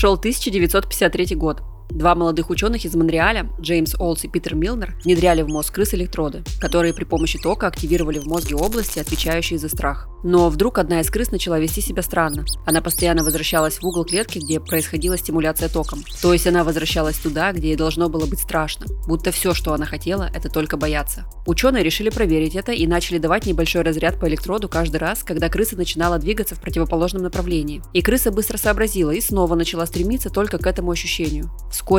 Шел 1953 год. Два молодых ученых из Монреаля, Джеймс Олс и Питер Милнер, внедряли в мозг крыс электроды, которые при помощи тока активировали в мозге области, отвечающие за страх. Но вдруг одна из крыс начала вести себя странно. Она постоянно возвращалась в угол клетки, где происходила стимуляция током. То есть она возвращалась туда, где ей должно было быть страшно. Будто все, что она хотела, это только бояться. Ученые решили проверить это и начали давать небольшой разряд по электроду каждый раз, когда крыса начинала двигаться в противоположном направлении. И крыса быстро сообразила и снова начала стремиться только к этому ощущению.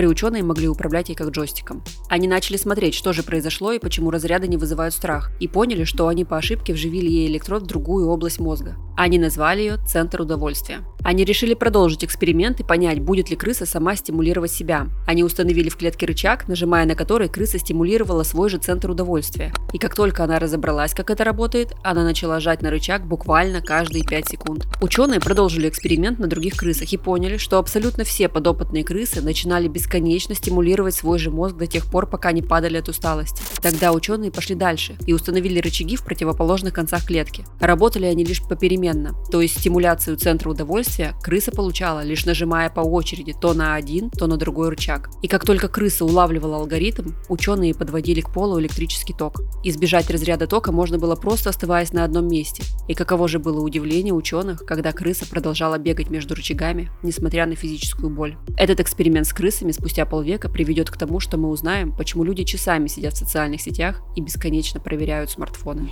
Ученые могли управлять ей как джойстиком. Они начали смотреть, что же произошло и почему разряды не вызывают страх, и поняли, что они по ошибке вживили ей электрод в другую область мозга. Они назвали ее «Центр удовольствия». Они решили продолжить эксперимент и понять, будет ли крыса сама стимулировать себя. Они установили в клетке рычаг, нажимая на который крыса стимулировала свой же центр удовольствия. И как только она разобралась, как это работает, она начала жать на рычаг буквально каждые 5 секунд. Ученые продолжили эксперимент на других крысах и поняли, что абсолютно все подопытные крысы начинали бесконечно стимулировать свой же мозг до тех пор, пока не падали от усталости. Тогда ученые пошли дальше и установили рычаги в противоположных концах клетки. Работали они лишь попеременно, то есть стимуляцию центра удовольствия крыса получала, лишь нажимая по очереди то на один, то на другой рычаг. И как только крыса улавливала алгоритм, ученые подводили к полу электрический ток. Избежать разряда тока можно было просто оставаясь на одном месте. И каково же было удивление ученых, когда крыса продолжала бегать между рычагами, несмотря на физическую боль. Этот эксперимент с крысами спустя полвека приведет к тому, что мы узнаем, почему люди часами сидят в социальных сетях и бесконечно проверяют смартфоны.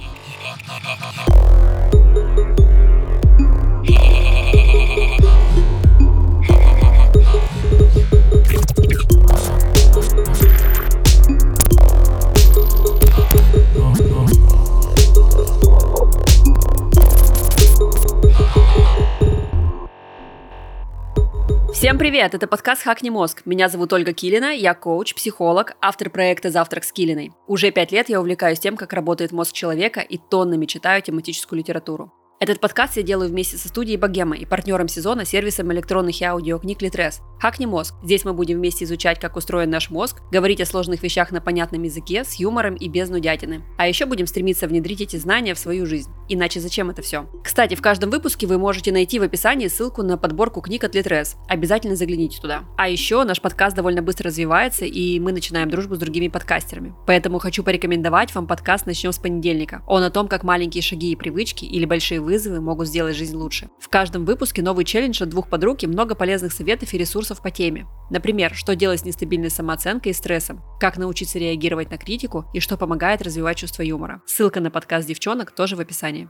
Всем привет! Это подкаст «Хакни мозг». Меня зовут Ольга Килина, я коуч, психолог, автор проекта «Завтрак с Килиной». Уже пять лет я увлекаюсь тем, как работает мозг человека и тоннами читаю тематическую литературу. Этот подкаст я делаю вместе со студией Богема и партнером сезона сервисом электронных и аудиокниг Литрес. Хакни мозг. Здесь мы будем вместе изучать, как устроен наш мозг, говорить о сложных вещах на понятном языке, с юмором и без нудятины. А еще будем стремиться внедрить эти знания в свою жизнь. Иначе зачем это все? Кстати, в каждом выпуске вы можете найти в описании ссылку на подборку книг от Литрес. Обязательно загляните туда. А еще наш подкаст довольно быстро развивается, и мы начинаем дружбу с другими подкастерами. Поэтому хочу порекомендовать вам подкаст «Начнем с понедельника». Он о том, как маленькие шаги и привычки или большие вызовы могут сделать жизнь лучше. В каждом выпуске новый челлендж от двух подруг и много полезных советов и ресурсов по теме. Например, что делать с нестабильной самооценкой и стрессом, как научиться реагировать на критику и что помогает развивать чувство юмора. Ссылка на подкаст девчонок тоже в описании.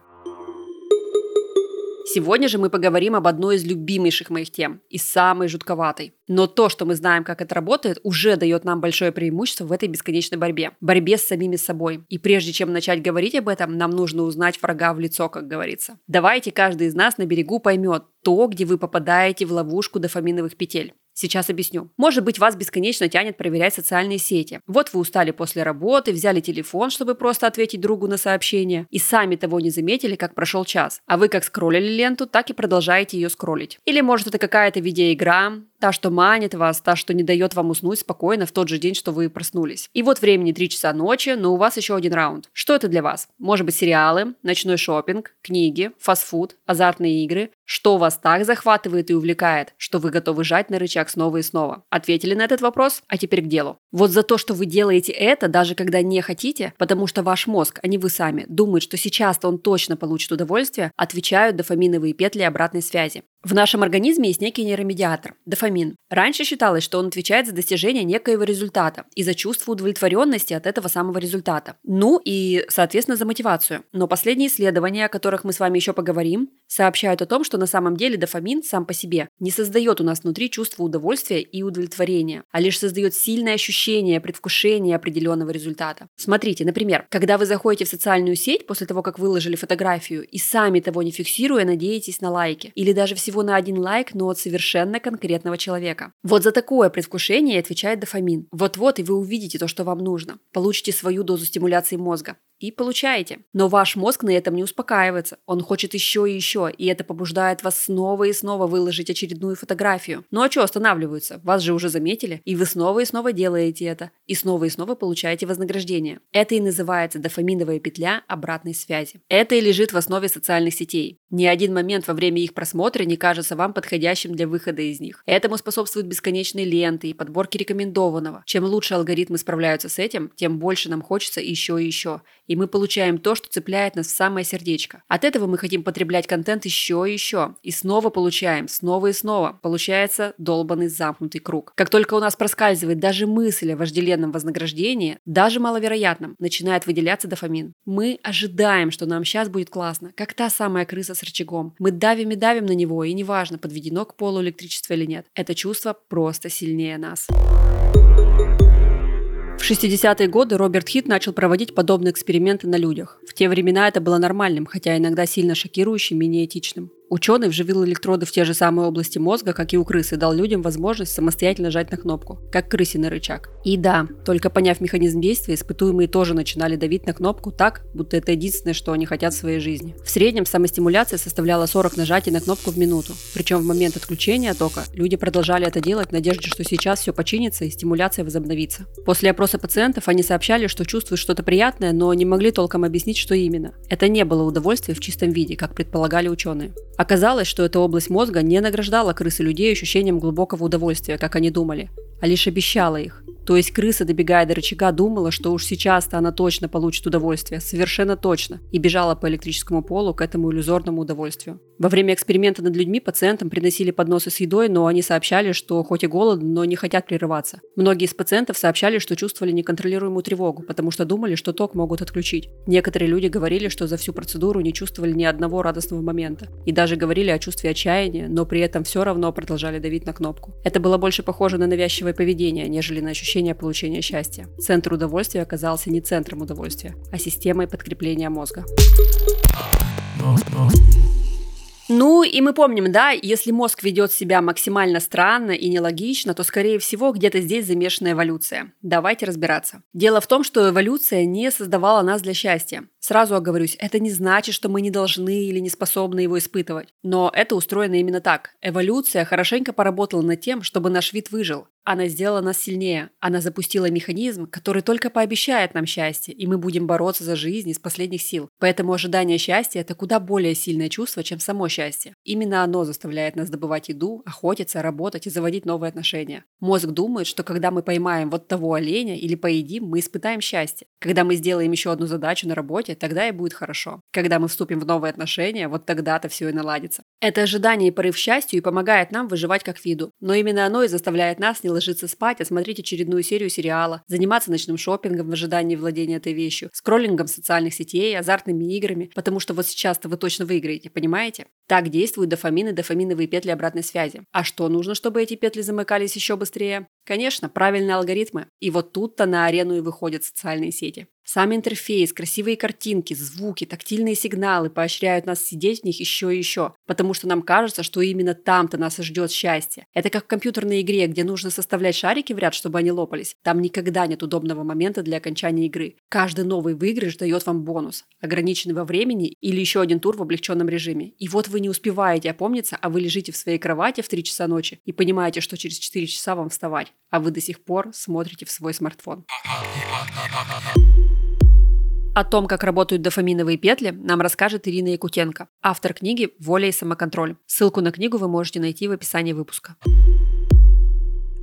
Сегодня же мы поговорим об одной из любимейших моих тем и самой жутковатой. Но то, что мы знаем, как это работает, уже дает нам большое преимущество в этой бесконечной борьбе. Борьбе с самими собой. И прежде чем начать говорить об этом, нам нужно узнать врага в лицо, как говорится. Давайте каждый из нас на берегу поймет то, где вы попадаете в ловушку дофаминовых петель. Сейчас объясню. Может быть, вас бесконечно тянет проверять социальные сети. Вот вы устали после работы, взяли телефон, чтобы просто ответить другу на сообщение, и сами того не заметили, как прошел час. А вы как скроллили ленту, так и продолжаете ее скроллить. Или может это какая-то видеоигра, Та, что манит вас, та, что не дает вам уснуть спокойно в тот же день, что вы проснулись. И вот времени 3 часа ночи, но у вас еще один раунд. Что это для вас? Может быть сериалы, ночной шопинг, книги, фастфуд, азартные игры? Что вас так захватывает и увлекает, что вы готовы жать на рычаг снова и снова? Ответили на этот вопрос? А теперь к делу. Вот за то, что вы делаете это, даже когда не хотите, потому что ваш мозг, а не вы сами, думает, что сейчас-то он точно получит удовольствие, отвечают дофаминовые петли обратной связи. В нашем организме есть некий нейромедиатор – дофамин. Раньше считалось, что он отвечает за достижение некоего результата и за чувство удовлетворенности от этого самого результата. Ну и, соответственно, за мотивацию. Но последние исследования, о которых мы с вами еще поговорим, сообщают о том, что на самом деле дофамин сам по себе не создает у нас внутри чувство удовольствия и удовлетворения, а лишь создает сильное ощущение предвкушения определенного результата. Смотрите, например, когда вы заходите в социальную сеть после того, как выложили фотографию и сами того не фиксируя, надеетесь на лайки, или даже всего всего на один лайк, но от совершенно конкретного человека. Вот за такое предвкушение отвечает дофамин. Вот-вот и вы увидите то, что вам нужно. Получите свою дозу стимуляции мозга и получаете. Но ваш мозг на этом не успокаивается. Он хочет еще и еще, и это побуждает вас снова и снова выложить очередную фотографию. Ну а что останавливаются? Вас же уже заметили, и вы снова и снова делаете это, и снова и снова получаете вознаграждение. Это и называется дофаминовая петля обратной связи. Это и лежит в основе социальных сетей. Ни один момент во время их просмотра не кажется вам подходящим для выхода из них. Этому способствуют бесконечные ленты и подборки рекомендованного. Чем лучше алгоритмы справляются с этим, тем больше нам хочется еще и еще. И мы получаем то, что цепляет нас в самое сердечко. От этого мы хотим потреблять контент еще и еще. И снова получаем, снова и снова. Получается долбанный замкнутый круг. Как только у нас проскальзывает даже мысль о вожделенном вознаграждении, даже маловероятном, начинает выделяться дофамин. Мы ожидаем, что нам сейчас будет классно, как та самая крыса с рычагом. Мы давим и давим на него, и неважно, подведено к полу электричество или нет. Это чувство просто сильнее нас. В 60-е годы Роберт Хит начал проводить подобные эксперименты на людях. В те времена это было нормальным, хотя иногда сильно шокирующим и неэтичным. Ученый вживил электроды в те же самые области мозга, как и у крысы, и дал людям возможность самостоятельно жать на кнопку, как крысиный рычаг. И да, только поняв механизм действия, испытуемые тоже начинали давить на кнопку так, будто это единственное, что они хотят в своей жизни. В среднем самостимуляция составляла 40 нажатий на кнопку в минуту. Причем в момент отключения тока люди продолжали это делать в надежде, что сейчас все починится и стимуляция возобновится. После опроса пациентов они сообщали, что чувствуют что-то приятное, но не могли толком объяснить, что именно. Это не было удовольствие в чистом виде, как предполагали ученые. Оказалось, что эта область мозга не награждала крысы людей ощущением глубокого удовольствия, как они думали, а лишь обещала их. То есть крыса, добегая до рычага, думала, что уж сейчас-то она точно получит удовольствие, совершенно точно, и бежала по электрическому полу к этому иллюзорному удовольствию. Во время эксперимента над людьми пациентам приносили подносы с едой, но они сообщали, что хоть и голодны, но не хотят прерываться. Многие из пациентов сообщали, что чувствовали неконтролируемую тревогу, потому что думали, что ток могут отключить. Некоторые люди говорили, что за всю процедуру не чувствовали ни одного радостного момента. И даже говорили о чувстве отчаяния, но при этом все равно продолжали давить на кнопку. Это было больше похоже на навязчивое поведение, нежели на ощущение ощущение получения счастья. Центр удовольствия оказался не центром удовольствия, а системой подкрепления мозга. Ну, и мы помним, да, если мозг ведет себя максимально странно и нелогично, то, скорее всего, где-то здесь замешана эволюция. Давайте разбираться. Дело в том, что эволюция не создавала нас для счастья. Сразу оговорюсь, это не значит, что мы не должны или не способны его испытывать. Но это устроено именно так. Эволюция хорошенько поработала над тем, чтобы наш вид выжил. Она сделала нас сильнее. Она запустила механизм, который только пообещает нам счастье, и мы будем бороться за жизнь из последних сил. Поэтому ожидание счастья – это куда более сильное чувство, чем само счастье. Именно оно заставляет нас добывать еду, охотиться, работать и заводить новые отношения. Мозг думает, что когда мы поймаем вот того оленя или поедим, мы испытаем счастье. Когда мы сделаем еще одну задачу на работе, тогда и будет хорошо. Когда мы вступим в новые отношения, вот тогда-то все и наладится. Это ожидание и порыв счастью и помогает нам выживать как виду. Но именно оно и заставляет нас не ложиться спать, а смотреть очередную серию сериала, заниматься ночным шопингом в ожидании владения этой вещью, скроллингом социальных сетей, азартными играми, потому что вот сейчас-то вы точно выиграете, понимаете? Так действуют дофамины, дофаминовые петли обратной связи. А что нужно, чтобы эти петли замыкались еще быстрее? Конечно, правильные алгоритмы. И вот тут-то на арену и выходят социальные сети. Сам интерфейс, красивые картинки, звуки, тактильные сигналы поощряют нас сидеть в них еще и еще, потому что нам кажется, что именно там-то нас ждет счастье. Это как в компьютерной игре, где нужно составлять шарики в ряд, чтобы они лопались. Там никогда нет удобного момента для окончания игры. Каждый новый выигрыш дает вам бонус, ограниченный во времени или еще один тур в облегченном режиме. И вот вы не успеваете опомниться, а вы лежите в своей кровати в 3 часа ночи и понимаете, что через 4 часа вам вставать, а вы до сих пор смотрите в свой смартфон. О том, как работают дофаминовые петли, нам расскажет Ирина Якутенко, автор книги «Воля и самоконтроль». Ссылку на книгу вы можете найти в описании выпуска.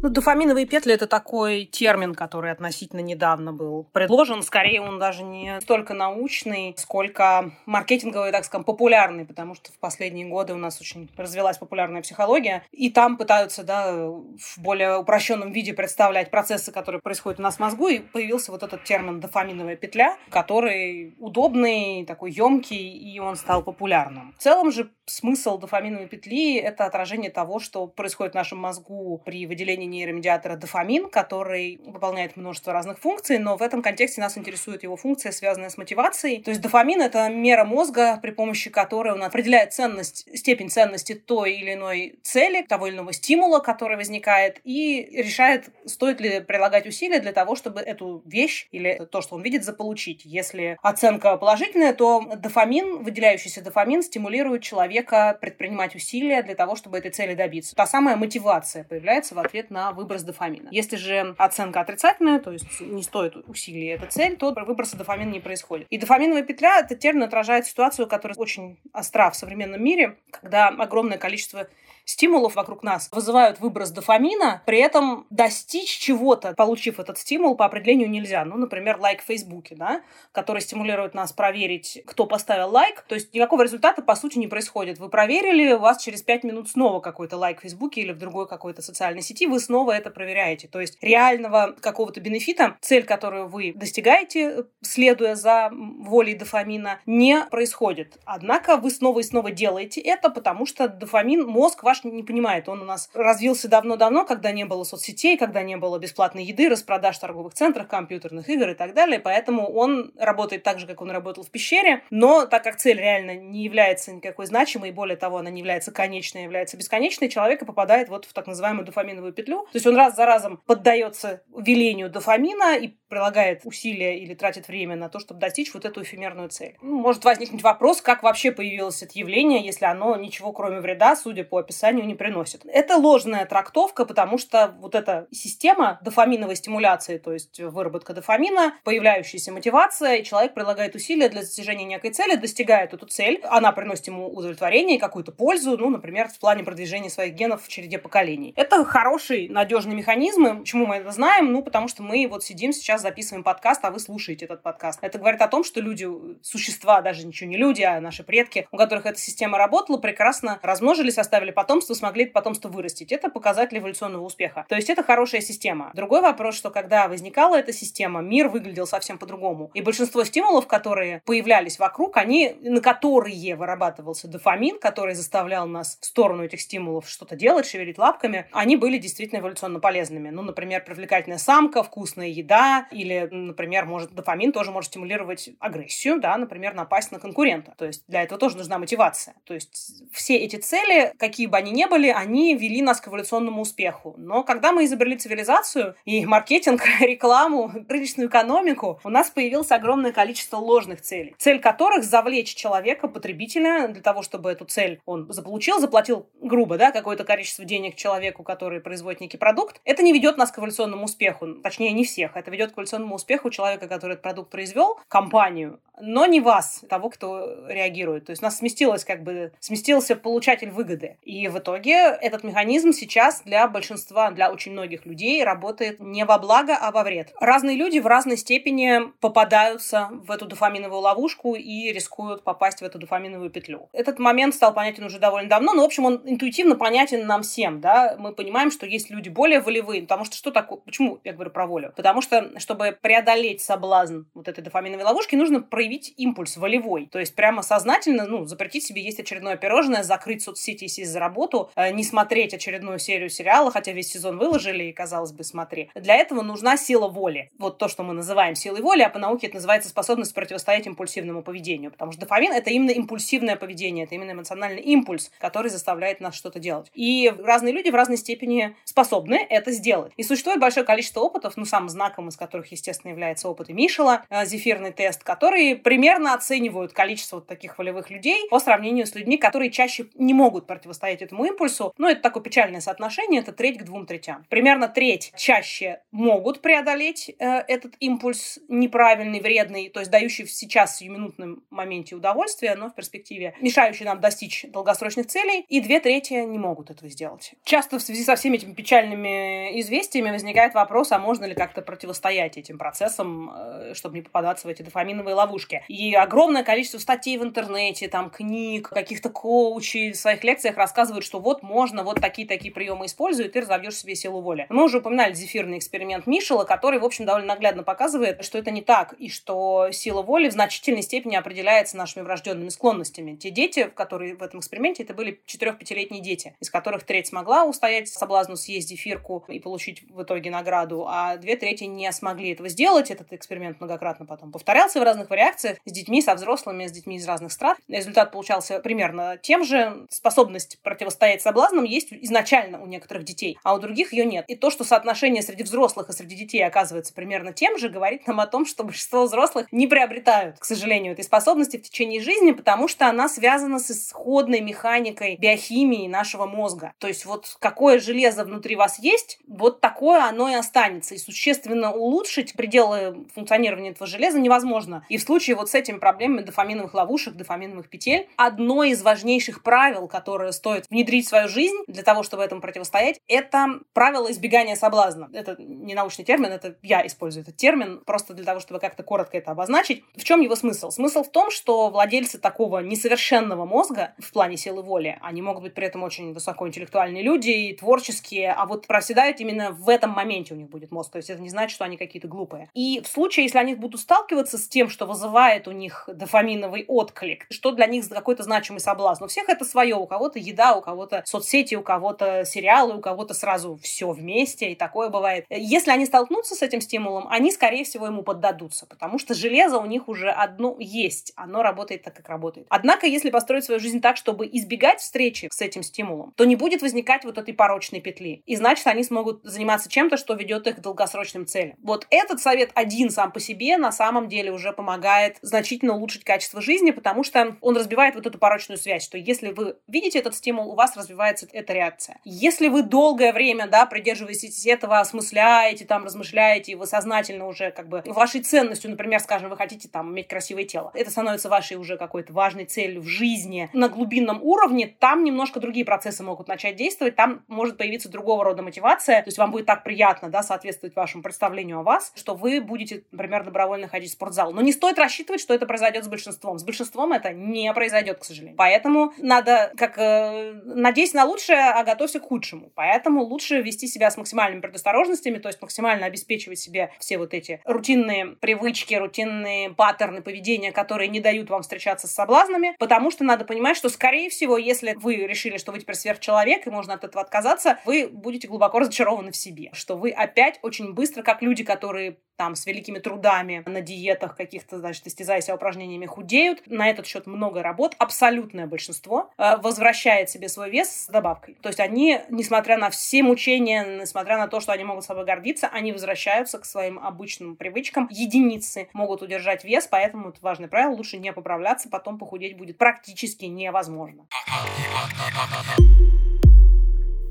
Ну, дофаминовые петли – это такой термин, который относительно недавно был предложен. Скорее, он даже не столько научный, сколько маркетинговый, так скажем, популярный, потому что в последние годы у нас очень развилась популярная психология, и там пытаются, да, в более упрощенном виде представлять процессы, которые происходят у нас в мозгу, и появился вот этот термин дофаминовая петля, который удобный, такой емкий, и он стал популярным. В целом же смысл дофаминовой петли – это отражение того, что происходит в нашем мозгу при выделении нейромедиатора дофамин, который выполняет множество разных функций, но в этом контексте нас интересует его функция, связанная с мотивацией. То есть дофамин — это мера мозга, при помощи которой он определяет ценность, степень ценности той или иной цели, того или иного стимула, который возникает, и решает, стоит ли прилагать усилия для того, чтобы эту вещь или то, что он видит, заполучить. Если оценка положительная, то дофамин, выделяющийся дофамин, стимулирует человека предпринимать усилия для того, чтобы этой цели добиться. Та самая мотивация появляется в ответ на выброс дофамина. Если же оценка отрицательная, то есть не стоит усилий эта цель, то выброса дофамина не происходит. И дофаминовая петля, этот термин отражает ситуацию, которая очень остра в современном мире, когда огромное количество стимулов вокруг нас вызывают выброс дофамина, при этом достичь чего-то, получив этот стимул, по определению нельзя. Ну, например, лайк в Фейсбуке, да, который стимулирует нас проверить, кто поставил лайк. То есть никакого результата, по сути, не происходит. Вы проверили, у вас через пять минут снова какой-то лайк в Фейсбуке или в другой какой-то социальной сети, вы снова это проверяете. То есть реального какого-то бенефита, цель, которую вы достигаете, следуя за волей дофамина, не происходит. Однако вы снова и снова делаете это, потому что дофамин, мозг ваш не понимает. Он у нас развился давно-давно, когда не было соцсетей, когда не было бесплатной еды, распродаж в торговых центрах, компьютерных игр и так далее. Поэтому он работает так же, как он работал в пещере. Но так как цель реально не является никакой значимой, и более того, она не является конечной, а является бесконечной, человек и попадает вот в так называемую дофаминовую петлю. То есть он раз за разом поддается велению дофамина и прилагает усилия или тратит время на то, чтобы достичь вот эту эфемерную цель. Ну, может возникнуть вопрос, как вообще появилось это явление, если оно ничего кроме вреда, судя по описанию, не приносит. Это ложная трактовка, потому что вот эта система дофаминовой стимуляции, то есть выработка дофамина, появляющаяся мотивация, и человек прилагает усилия для достижения некой цели, достигает эту цель, она приносит ему удовлетворение и какую-то пользу, ну, например, в плане продвижения своих генов в череде поколений. Это хороший, надежный механизм. Почему мы это знаем? Ну, потому что мы вот сидим сейчас, записываем подкаст, а вы слушаете этот подкаст. Это говорит о том, что люди, существа, даже ничего не люди, а наши предки, у которых эта система работала, прекрасно размножились, оставили потом потомство, смогли потомство вырастить. Это показатель эволюционного успеха. То есть это хорошая система. Другой вопрос, что когда возникала эта система, мир выглядел совсем по-другому. И большинство стимулов, которые появлялись вокруг, они, на которые вырабатывался дофамин, который заставлял нас в сторону этих стимулов что-то делать, шевелить лапками, они были действительно эволюционно полезными. Ну, например, привлекательная самка, вкусная еда, или, например, может дофамин тоже может стимулировать агрессию, да, например, напасть на конкурента. То есть для этого тоже нужна мотивация. То есть все эти цели, какие бы они ни были, они вели нас к эволюционному успеху. Но когда мы изобрели цивилизацию и маркетинг, рекламу, рыночную экономику, у нас появилось огромное количество ложных целей. Цель которых завлечь человека, потребителя, для того, чтобы эту цель он заполучил, заплатил грубо, да, какое-то количество денег человеку, который производит некий продукт. Это не ведет нас к эволюционному успеху. Точнее, не всех. Это ведет к эволюционному успеху человека, который этот продукт произвел, компанию, но не вас, того, кто реагирует. То есть у нас сместилось как бы, сместился получатель выгоды. И в итоге этот механизм сейчас для большинства, для очень многих людей работает не во благо, а во вред. Разные люди в разной степени попадаются в эту дофаминовую ловушку и рискуют попасть в эту дофаминовую петлю. Этот момент стал понятен уже довольно давно, но, в общем, он интуитивно понятен нам всем, да. Мы понимаем, что есть люди более волевые, потому что что такое, почему я говорю про волю? Потому что, чтобы преодолеть соблазн вот этой дофаминовой ловушки, нужно проявить импульс волевой. То есть прямо сознательно, ну, запретить себе есть очередное пирожное, закрыть соцсети и сесть за работу, э, не смотреть очередную серию сериала, хотя весь сезон выложили, и, казалось бы, смотри. Для этого нужна сила воли. Вот то, что мы называем силой воли, а по науке это называется способность противостоять импульсивному поведению. Потому что дофамин — это именно импульсивное поведение, это именно эмоциональный импульс, который заставляет нас что-то делать. И разные люди в разной степени способны это сделать. И существует большое количество опытов, ну, самым знаковым из которых, естественно, является опыт Мишела, э, зефирный тест, который примерно оценивают количество вот таких волевых людей по сравнению с людьми, которые чаще не могут противостоять этому импульсу. Ну, это такое печальное соотношение, это треть к двум третям. Примерно треть чаще могут преодолеть э, этот импульс неправильный, вредный, то есть дающий сейчас в сиюминутном моменте удовольствие, но в перспективе мешающий нам достичь долгосрочных целей, и две трети не могут этого сделать. Часто в связи со всеми этими печальными известиями возникает вопрос, а можно ли как-то противостоять этим процессам, э, чтобы не попадаться в эти дофаминовые ловушки. И огромное количество статей в интернете, там, книг, каких-то коучей в своих лекциях рассказывают, что вот можно вот такие-такие приемы используют, и ты разовьешь себе силу воли. Мы уже упоминали зефирный эксперимент Мишела, который, в общем, довольно наглядно показывает, что это не так, и что сила воли в значительной степени определяется нашими врожденными склонностями. Те дети, которые в этом эксперименте, это были 4-5-летние дети, из которых треть смогла устоять соблазну съесть зефирку и получить в итоге награду, а две трети не смогли этого сделать. Этот эксперимент многократно потом повторялся в разных вариациях, реакция с детьми, со взрослыми, с детьми из разных стран. Результат получался примерно тем же. Способность противостоять соблазнам есть изначально у некоторых детей, а у других ее нет. И то, что соотношение среди взрослых и среди детей оказывается примерно тем же, говорит нам о том, что большинство взрослых не приобретают, к сожалению, этой способности в течение жизни, потому что она связана с исходной механикой биохимии нашего мозга. То есть вот какое железо внутри вас есть, вот такое оно и останется. И существенно улучшить пределы функционирования этого железа невозможно. И в случае вот с этими проблемами дофаминовых ловушек, дофаминовых петель, одно из важнейших правил, которое стоит внедрить в свою жизнь для того, чтобы этому противостоять, это правило избегания соблазна. Это не научный термин, это я использую этот термин, просто для того, чтобы как-то коротко это обозначить. В чем его смысл? Смысл в том, что владельцы такого несовершенного мозга в плане силы воли, они могут быть при этом очень высокоинтеллектуальные люди и творческие, а вот проседают именно в этом моменте у них будет мозг. То есть это не значит, что они какие-то глупые. И в случае, если они будут сталкиваться с тем, что вызывает у них дофаминовый отклик, что для них какой-то значимый соблазн. У всех это свое. У кого-то еда, у кого-то соцсети, у кого-то сериалы, у кого-то сразу все вместе, и такое бывает. Если они столкнутся с этим стимулом, они, скорее всего, ему поддадутся, потому что железо у них уже одно есть, оно работает так, как работает. Однако, если построить свою жизнь так, чтобы избегать встречи с этим стимулом, то не будет возникать вот этой порочной петли. И значит, они смогут заниматься чем-то, что ведет их к долгосрочным целям. Вот этот совет один сам по себе на самом деле уже помогает значительно улучшить качество жизни, потому что он разбивает вот эту порочную связь, что если вы видите этот стимул, у вас развивается эта реакция. Если вы долгое время, да, придерживаетесь этого, осмысляете, там, размышляете, и вы сознательно уже как бы вашей ценностью, например, скажем, вы хотите там иметь красивое тело, это становится вашей уже какой-то важной целью в жизни на глубинном уровне, там немножко другие процессы могут начать действовать, там может появиться другого рода мотивация, то есть вам будет так приятно, да, соответствовать вашему представлению о вас, что вы будете, например, добровольно ходить в спортзал. Но не стоит рассчитывать, что это произойдет с большинством. С большинством это не произойдет, к сожалению. Поэтому надо, как э, надеясь на лучшее, а готовься к худшему. Поэтому лучше вести себя с максимальными предосторожностями, то есть максимально обеспечивать себе все вот эти рутинные привычки, рутинные паттерны поведения, которые не дают вам встречаться с соблазнами, потому что надо понимать, что, скорее всего, если вы решили, что вы теперь сверхчеловек и можно от этого отказаться, вы будете глубоко разочарованы в себе, что вы опять очень быстро, как люди, которые там с великими трудами на диетах каких-то, значит, истязаясь упражнениями, худеют. На этот счет много работ. Абсолютное большинство э, возвращает себе свой вес с добавкой. То есть они, несмотря на все мучения, несмотря на то, что они могут собой гордиться, они возвращаются к своим обычным привычкам. Единицы могут удержать вес, поэтому это важное правило. Лучше не поправляться, потом похудеть будет практически невозможно.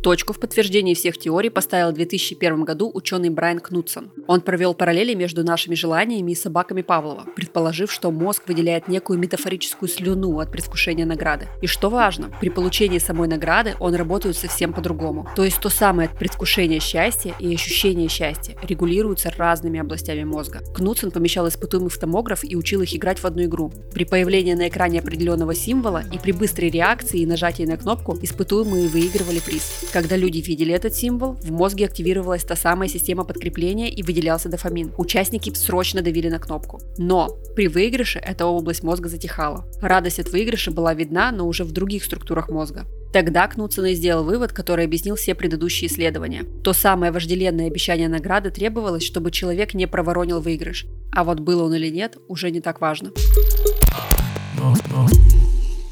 Точку в подтверждении всех теорий поставил в 2001 году ученый Брайан Кнутсон. Он провел параллели между нашими желаниями и собаками Павлова, предположив, что мозг выделяет некую метафорическую слюну от предвкушения награды. И что важно, при получении самой награды он работает совсем по-другому. То есть то самое предвкушение счастья и ощущение счастья регулируются разными областями мозга. Кнутсон помещал испытуемых в томограф и учил их играть в одну игру. При появлении на экране определенного символа и при быстрой реакции и нажатии на кнопку испытуемые выигрывали приз. Когда люди видели этот символ, в мозге активировалась та самая система подкрепления и выделялся дофамин. Участники срочно давили на кнопку. Но при выигрыше эта область мозга затихала. Радость от выигрыша была видна, но уже в других структурах мозга. Тогда Кнутсон и сделал вывод, который объяснил все предыдущие исследования. То самое вожделенное обещание награды требовалось, чтобы человек не проворонил выигрыш. А вот было он или нет, уже не так важно.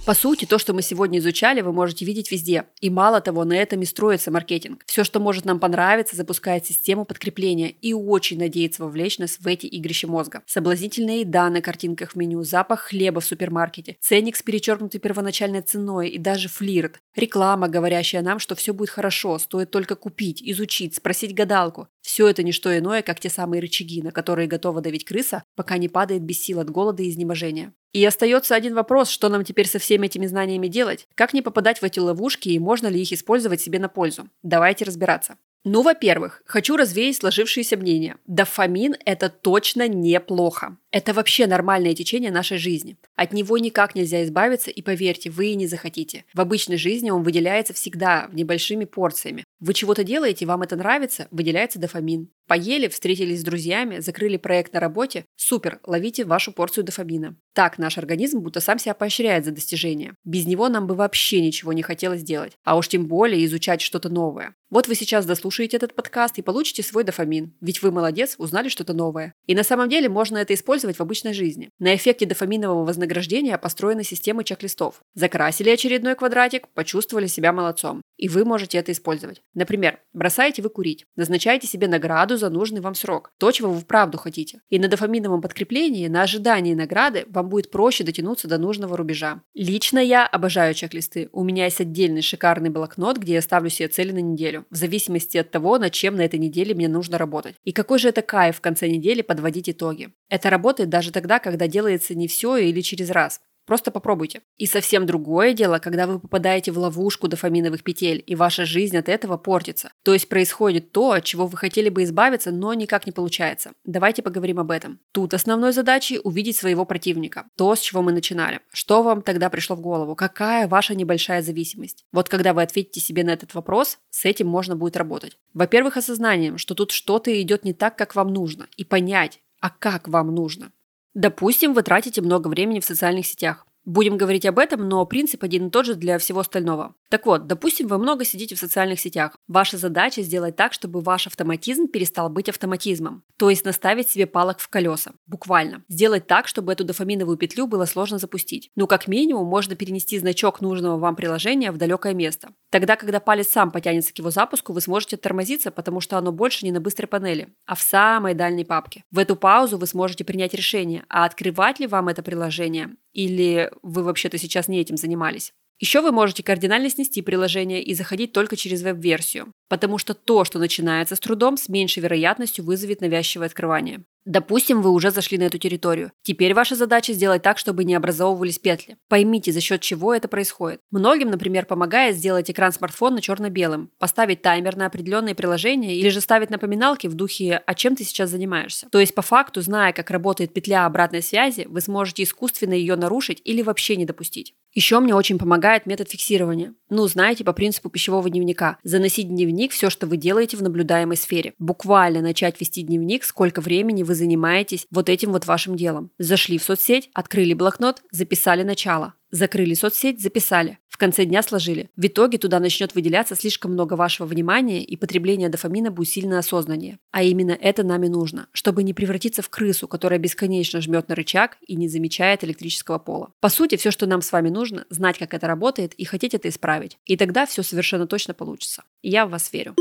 По сути, то, что мы сегодня изучали, вы можете видеть везде. И мало того, на этом и строится маркетинг. Все, что может нам понравиться, запускает систему подкрепления и очень надеется вовлечь нас в эти игрища мозга. Соблазнительная еда на картинках в меню, запах хлеба в супермаркете, ценник с перечеркнутой первоначальной ценой и даже флирт. Реклама, говорящая нам, что все будет хорошо, стоит только купить, изучить, спросить гадалку. Все это не что иное, как те самые рычаги, на которые готова давить крыса, пока не падает без сил от голода и изнеможения. И остается один вопрос, что нам теперь со всеми этими знаниями делать? Как не попадать в эти ловушки и можно ли их использовать себе на пользу? Давайте разбираться. Ну, во-первых, хочу развеять сложившиеся мнения. Дофамин – это точно неплохо. Это вообще нормальное течение нашей жизни. От него никак нельзя избавиться, и поверьте, вы и не захотите. В обычной жизни он выделяется всегда, небольшими порциями. Вы чего-то делаете, вам это нравится, выделяется дофамин. Поели, встретились с друзьями, закрыли проект на работе. Супер, ловите вашу порцию дофамина. Так наш организм будто сам себя поощряет за достижение. Без него нам бы вообще ничего не хотелось делать. А уж тем более изучать что-то новое. Вот вы сейчас дослушаете этот подкаст и получите свой дофамин. Ведь вы молодец, узнали что-то новое. И на самом деле можно это использовать в обычной жизни. На эффекте дофаминового вознаграждения построены системы чек-листов. Закрасили очередной квадратик, почувствовали себя молодцом. И вы можете это использовать. Например, бросаете вы курить, назначаете себе награду за нужный вам срок, то, чего вы вправду хотите. И на дофаминовом подкреплении, на ожидании награды вам будет проще дотянуться до нужного рубежа. Лично я обожаю чек-листы. У меня есть отдельный шикарный блокнот, где я ставлю себе цели на неделю, в зависимости от того, над чем на этой неделе мне нужно работать. И какой же это кайф в конце недели подводить итоги. Это работает даже тогда, когда делается не все или через раз. Просто попробуйте. И совсем другое дело, когда вы попадаете в ловушку дофаминовых петель, и ваша жизнь от этого портится. То есть происходит то, от чего вы хотели бы избавиться, но никак не получается. Давайте поговорим об этом. Тут основной задачей увидеть своего противника. То, с чего мы начинали. Что вам тогда пришло в голову? Какая ваша небольшая зависимость? Вот когда вы ответите себе на этот вопрос, с этим можно будет работать. Во-первых, осознанием, что тут что-то идет не так, как вам нужно. И понять, а как вам нужно. Допустим, вы тратите много времени в социальных сетях. Будем говорить об этом, но принцип один и тот же для всего остального. Так вот, допустим, вы много сидите в социальных сетях. Ваша задача сделать так, чтобы ваш автоматизм перестал быть автоматизмом. То есть наставить себе палок в колеса. Буквально. Сделать так, чтобы эту дофаминовую петлю было сложно запустить. Ну, как минимум, можно перенести значок нужного вам приложения в далекое место. Тогда, когда палец сам потянется к его запуску, вы сможете тормозиться, потому что оно больше не на быстрой панели, а в самой дальней папке. В эту паузу вы сможете принять решение, а открывать ли вам это приложение или вы вообще-то сейчас не этим занимались. Еще вы можете кардинально снести приложение и заходить только через веб-версию, потому что то, что начинается с трудом, с меньшей вероятностью вызовет навязчивое открывание. Допустим, вы уже зашли на эту территорию. Теперь ваша задача сделать так, чтобы не образовывались петли. Поймите, за счет чего это происходит. Многим, например, помогает сделать экран смартфона черно-белым, поставить таймер на определенные приложения или же ставить напоминалки в духе «А чем ты сейчас занимаешься?». То есть, по факту, зная, как работает петля обратной связи, вы сможете искусственно ее нарушить или вообще не допустить. Еще мне очень помогает метод фиксирования. Ну, знаете, по принципу пищевого дневника. Заносить в дневник все, что вы делаете в наблюдаемой сфере. Буквально начать вести дневник, сколько времени вы занимаетесь вот этим вот вашим делом. Зашли в соцсеть, открыли блокнот, записали начало. Закрыли соцсеть, записали. Конце дня сложили. В итоге туда начнет выделяться слишком много вашего внимания, и потребление дофамина будет сильно осознаннее. А именно это нами нужно, чтобы не превратиться в крысу, которая бесконечно жмет на рычаг и не замечает электрического пола. По сути, все, что нам с вами нужно, знать, как это работает и хотеть это исправить. И тогда все совершенно точно получится. И я в вас верю.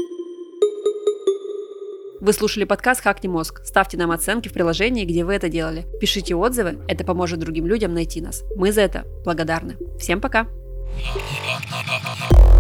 Вы слушали подкаст «Хакни мозг». Ставьте нам оценки в приложении, где вы это делали. Пишите отзывы, это поможет другим людям найти нас. Мы за это благодарны. Всем пока! Yeah.